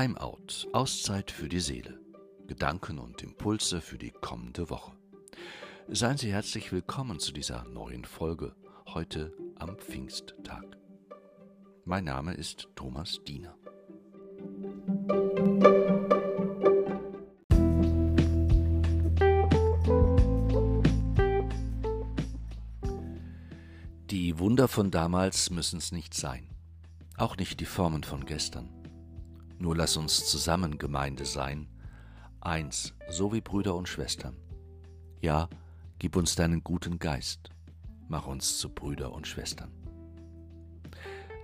Timeout, Auszeit für die Seele. Gedanken und Impulse für die kommende Woche. Seien Sie herzlich willkommen zu dieser neuen Folge, heute am Pfingsttag. Mein Name ist Thomas Diener. Die Wunder von damals müssen es nicht sein, auch nicht die Formen von gestern. Nur lass uns zusammen Gemeinde sein, eins, so wie Brüder und Schwestern. Ja, gib uns deinen guten Geist, mach uns zu Brüder und Schwestern.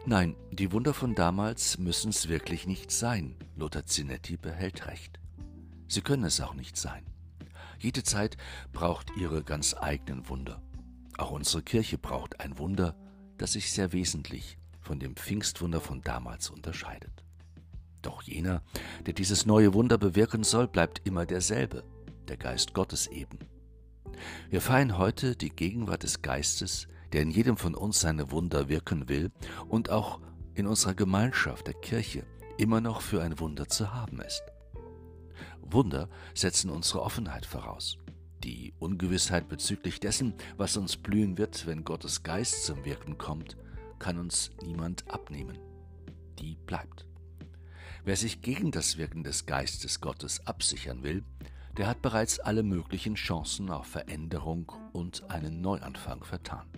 Nein, die Wunder von damals müssen es wirklich nicht sein, Lothar Zinetti behält recht. Sie können es auch nicht sein. Jede Zeit braucht ihre ganz eigenen Wunder. Auch unsere Kirche braucht ein Wunder, das sich sehr wesentlich von dem Pfingstwunder von damals unterscheidet. Doch jener, der dieses neue Wunder bewirken soll, bleibt immer derselbe, der Geist Gottes eben. Wir feiern heute die Gegenwart des Geistes, der in jedem von uns seine Wunder wirken will und auch in unserer Gemeinschaft der Kirche immer noch für ein Wunder zu haben ist. Wunder setzen unsere Offenheit voraus. Die Ungewissheit bezüglich dessen, was uns blühen wird, wenn Gottes Geist zum Wirken kommt, kann uns niemand abnehmen. Die bleibt. Wer sich gegen das Wirken des Geistes Gottes absichern will, der hat bereits alle möglichen Chancen auf Veränderung und einen Neuanfang vertan.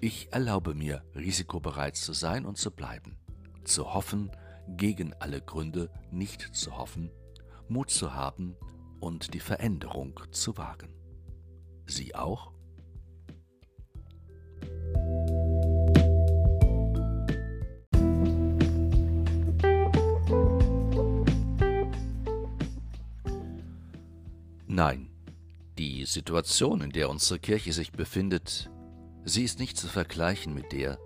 Ich erlaube mir, risikobereit zu sein und zu bleiben, zu hoffen, gegen alle Gründe nicht zu hoffen, Mut zu haben und die Veränderung zu wagen. Sie auch? Nein, die Situation, in der unsere Kirche sich befindet, sie ist nicht zu vergleichen mit der,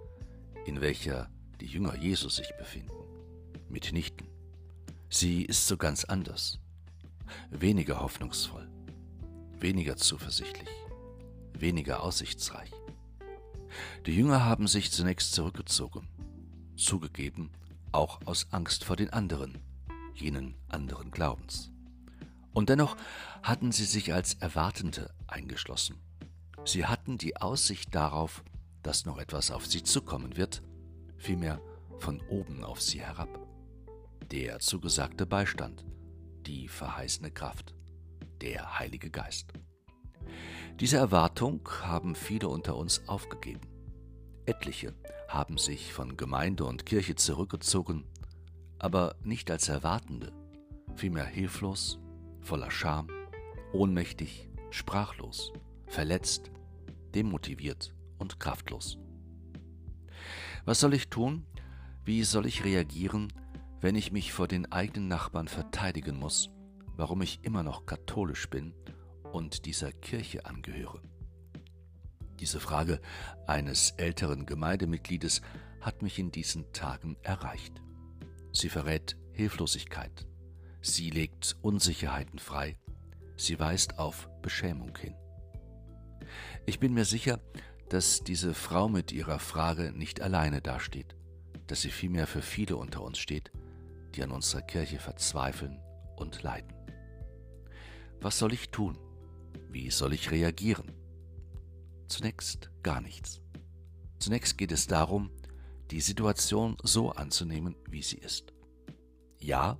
in welcher die Jünger Jesus sich befinden. Mitnichten. Sie ist so ganz anders. Weniger hoffnungsvoll, weniger zuversichtlich, weniger aussichtsreich. Die Jünger haben sich zunächst zurückgezogen, zugegeben, auch aus Angst vor den anderen, jenen anderen Glaubens. Und dennoch hatten sie sich als Erwartende eingeschlossen. Sie hatten die Aussicht darauf, dass noch etwas auf sie zukommen wird, vielmehr von oben auf sie herab. Der zugesagte Beistand, die verheißene Kraft, der Heilige Geist. Diese Erwartung haben viele unter uns aufgegeben. Etliche haben sich von Gemeinde und Kirche zurückgezogen, aber nicht als Erwartende, vielmehr hilflos voller Scham, ohnmächtig, sprachlos, verletzt, demotiviert und kraftlos. Was soll ich tun? Wie soll ich reagieren, wenn ich mich vor den eigenen Nachbarn verteidigen muss, warum ich immer noch katholisch bin und dieser Kirche angehöre? Diese Frage eines älteren Gemeindemitgliedes hat mich in diesen Tagen erreicht. Sie verrät Hilflosigkeit, Sie legt Unsicherheiten frei. Sie weist auf Beschämung hin. Ich bin mir sicher, dass diese Frau mit ihrer Frage nicht alleine dasteht, dass sie vielmehr für viele unter uns steht, die an unserer Kirche verzweifeln und leiden. Was soll ich tun? Wie soll ich reagieren? Zunächst gar nichts. Zunächst geht es darum, die Situation so anzunehmen, wie sie ist. Ja,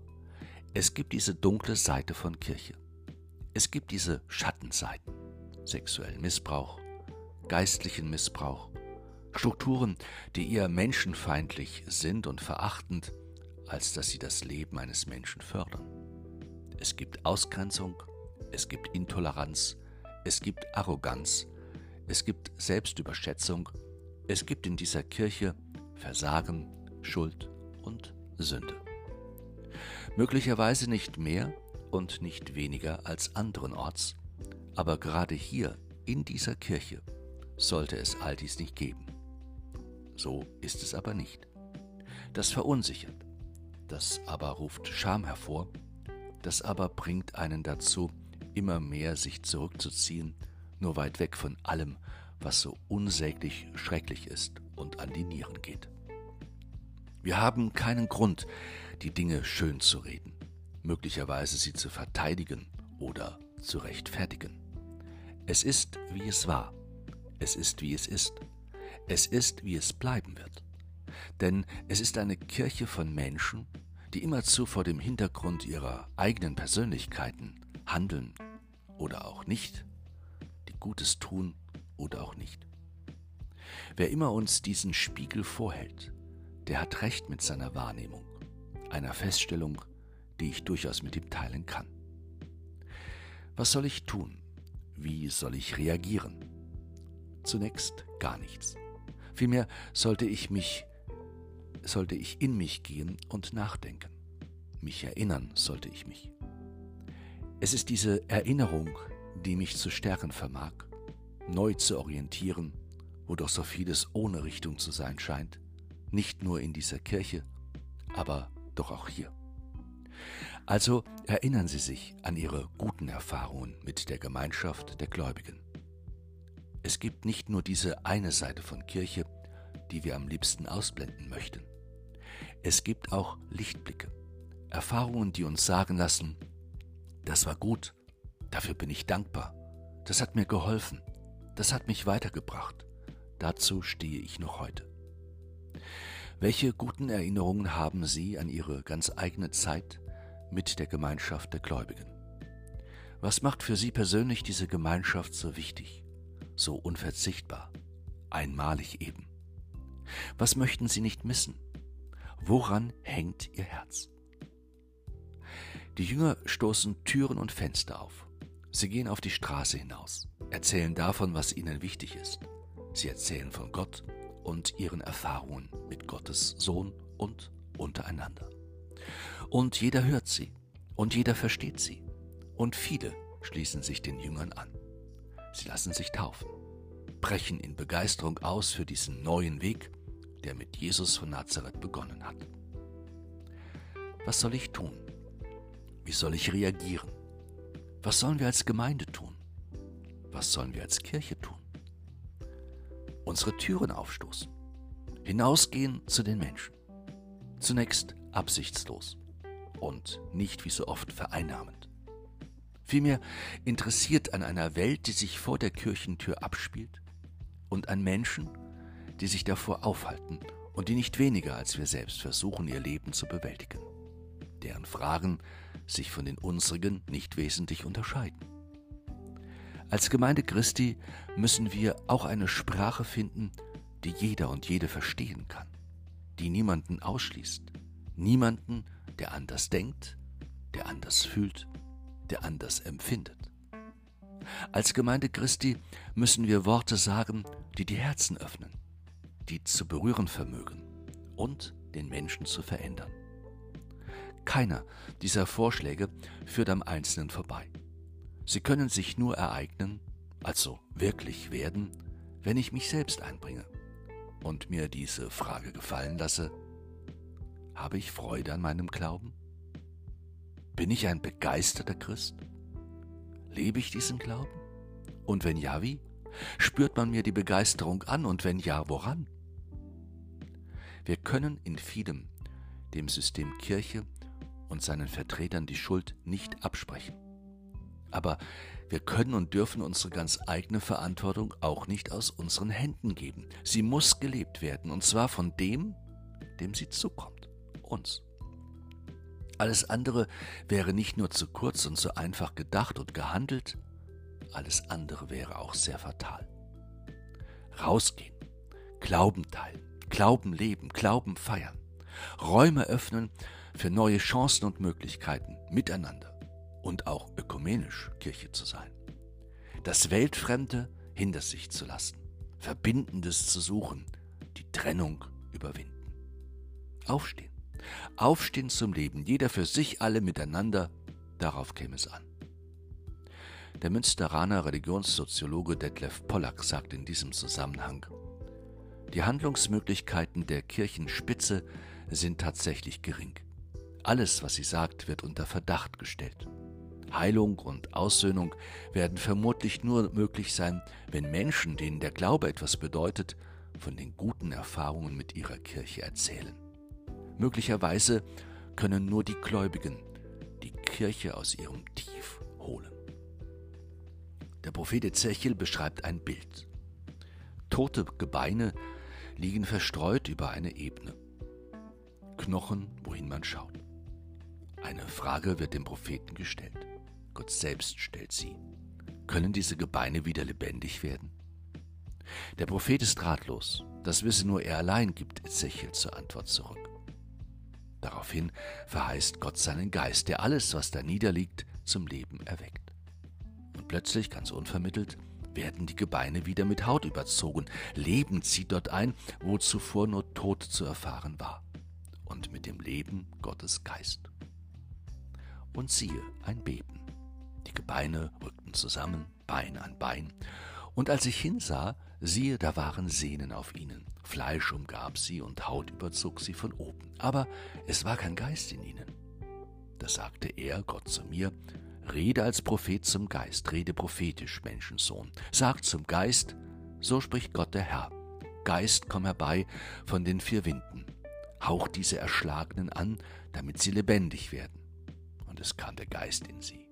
es gibt diese dunkle Seite von Kirche. Es gibt diese Schattenseiten, sexuellen Missbrauch, geistlichen Missbrauch, Strukturen, die eher menschenfeindlich sind und verachtend, als dass sie das Leben eines Menschen fördern. Es gibt Ausgrenzung, es gibt Intoleranz, es gibt Arroganz, es gibt Selbstüberschätzung, es gibt in dieser Kirche Versagen, Schuld und Sünde möglicherweise nicht mehr und nicht weniger als anderenorts, aber gerade hier in dieser Kirche sollte es all dies nicht geben. So ist es aber nicht. Das verunsichert, das aber ruft Scham hervor, das aber bringt einen dazu, immer mehr sich zurückzuziehen, nur weit weg von allem, was so unsäglich schrecklich ist und an die Nieren geht. Wir haben keinen Grund, die Dinge schön zu reden, möglicherweise sie zu verteidigen oder zu rechtfertigen. Es ist, wie es war. Es ist, wie es ist. Es ist, wie es bleiben wird. Denn es ist eine Kirche von Menschen, die immerzu vor dem Hintergrund ihrer eigenen Persönlichkeiten handeln oder auch nicht, die Gutes tun oder auch nicht. Wer immer uns diesen Spiegel vorhält, der hat recht mit seiner Wahrnehmung, einer Feststellung, die ich durchaus mit ihm teilen kann. Was soll ich tun? Wie soll ich reagieren? Zunächst gar nichts. Vielmehr sollte ich mich, sollte ich in mich gehen und nachdenken. Mich erinnern sollte ich mich. Es ist diese Erinnerung, die mich zu stärken vermag, neu zu orientieren, wo doch so vieles ohne Richtung zu sein scheint, nicht nur in dieser Kirche, aber doch auch hier. Also erinnern Sie sich an Ihre guten Erfahrungen mit der Gemeinschaft der Gläubigen. Es gibt nicht nur diese eine Seite von Kirche, die wir am liebsten ausblenden möchten. Es gibt auch Lichtblicke, Erfahrungen, die uns sagen lassen, das war gut, dafür bin ich dankbar, das hat mir geholfen, das hat mich weitergebracht, dazu stehe ich noch heute. Welche guten Erinnerungen haben Sie an Ihre ganz eigene Zeit mit der Gemeinschaft der Gläubigen? Was macht für Sie persönlich diese Gemeinschaft so wichtig, so unverzichtbar, einmalig eben? Was möchten Sie nicht missen? Woran hängt Ihr Herz? Die Jünger stoßen Türen und Fenster auf. Sie gehen auf die Straße hinaus, erzählen davon, was ihnen wichtig ist. Sie erzählen von Gott und ihren Erfahrungen mit Gottes Sohn und untereinander. Und jeder hört sie und jeder versteht sie. Und viele schließen sich den Jüngern an. Sie lassen sich taufen, brechen in Begeisterung aus für diesen neuen Weg, der mit Jesus von Nazareth begonnen hat. Was soll ich tun? Wie soll ich reagieren? Was sollen wir als Gemeinde tun? Was sollen wir als Kirche tun? Unsere Türen aufstoßen, hinausgehen zu den Menschen. Zunächst absichtslos und nicht wie so oft vereinnahmend. Vielmehr interessiert an einer Welt, die sich vor der Kirchentür abspielt und an Menschen, die sich davor aufhalten und die nicht weniger als wir selbst versuchen, ihr Leben zu bewältigen, deren Fragen sich von den unsrigen nicht wesentlich unterscheiden. Als Gemeinde Christi müssen wir auch eine Sprache finden, die jeder und jede verstehen kann, die niemanden ausschließt, niemanden, der anders denkt, der anders fühlt, der anders empfindet. Als Gemeinde Christi müssen wir Worte sagen, die die Herzen öffnen, die zu berühren vermögen und den Menschen zu verändern. Keiner dieser Vorschläge führt am Einzelnen vorbei. Sie können sich nur ereignen, also wirklich werden, wenn ich mich selbst einbringe und mir diese Frage gefallen lasse, habe ich Freude an meinem Glauben? Bin ich ein begeisterter Christ? Lebe ich diesen Glauben? Und wenn ja, wie? Spürt man mir die Begeisterung an und wenn ja, woran? Wir können in vielem dem System Kirche und seinen Vertretern die Schuld nicht absprechen. Aber wir können und dürfen unsere ganz eigene Verantwortung auch nicht aus unseren Händen geben. Sie muss gelebt werden, und zwar von dem, dem sie zukommt, uns. Alles andere wäre nicht nur zu kurz und zu einfach gedacht und gehandelt, alles andere wäre auch sehr fatal. Rausgehen, Glauben teilen, Glauben leben, Glauben feiern, Räume öffnen für neue Chancen und Möglichkeiten miteinander und auch ökumenisch Kirche zu sein. Das Weltfremde hinter sich zu lassen, Verbindendes zu suchen, die Trennung überwinden. Aufstehen. Aufstehen zum Leben, jeder für sich, alle miteinander, darauf käme es an. Der Münsteraner Religionssoziologe Detlef Pollack sagt in diesem Zusammenhang, die Handlungsmöglichkeiten der Kirchenspitze sind tatsächlich gering. Alles, was sie sagt, wird unter Verdacht gestellt. Heilung und Aussöhnung werden vermutlich nur möglich sein, wenn Menschen, denen der Glaube etwas bedeutet, von den guten Erfahrungen mit ihrer Kirche erzählen. Möglicherweise können nur die Gläubigen die Kirche aus ihrem Tief holen. Der Prophet Ezechiel beschreibt ein Bild. Tote Gebeine liegen verstreut über eine Ebene. Knochen, wohin man schaut. Eine Frage wird dem Propheten gestellt. Gott selbst stellt sie. Können diese Gebeine wieder lebendig werden? Der Prophet ist ratlos. Das wisse nur er allein, gibt Ezechiel zur Antwort zurück. Daraufhin verheißt Gott seinen Geist, der alles, was da niederliegt, zum Leben erweckt. Und plötzlich, ganz unvermittelt, werden die Gebeine wieder mit Haut überzogen. Leben zieht dort ein, wo zuvor nur Tod zu erfahren war. Und mit dem Leben Gottes Geist. Und siehe, ein Beben. Die Gebeine rückten zusammen, Bein an Bein. Und als ich hinsah, siehe, da waren Sehnen auf ihnen. Fleisch umgab sie und Haut überzog sie von oben. Aber es war kein Geist in ihnen. Da sagte er, Gott zu mir, Rede als Prophet zum Geist, rede prophetisch, Menschensohn. Sag zum Geist, so spricht Gott der Herr. Geist, komm herbei von den vier Winden. Hauch diese Erschlagenen an, damit sie lebendig werden. Und es kam der Geist in sie.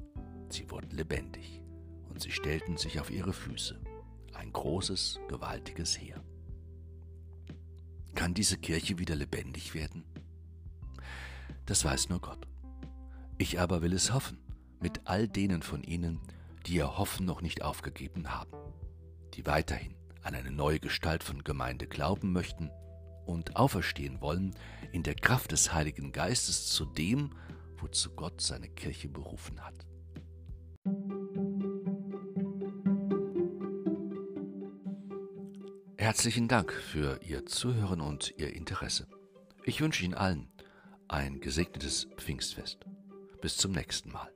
Sie wurden lebendig und sie stellten sich auf ihre Füße. Ein großes, gewaltiges Heer. Kann diese Kirche wieder lebendig werden? Das weiß nur Gott. Ich aber will es hoffen mit all denen von Ihnen, die ihr Hoffen noch nicht aufgegeben haben, die weiterhin an eine neue Gestalt von Gemeinde glauben möchten und auferstehen wollen in der Kraft des Heiligen Geistes zu dem, wozu Gott seine Kirche berufen hat. Herzlichen Dank für Ihr Zuhören und Ihr Interesse. Ich wünsche Ihnen allen ein gesegnetes Pfingstfest. Bis zum nächsten Mal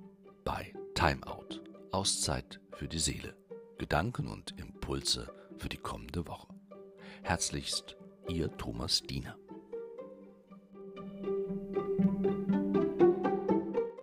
bei Timeout. Auszeit für die Seele. Gedanken und Impulse für die kommende Woche. Herzlichst, Ihr Thomas Diener.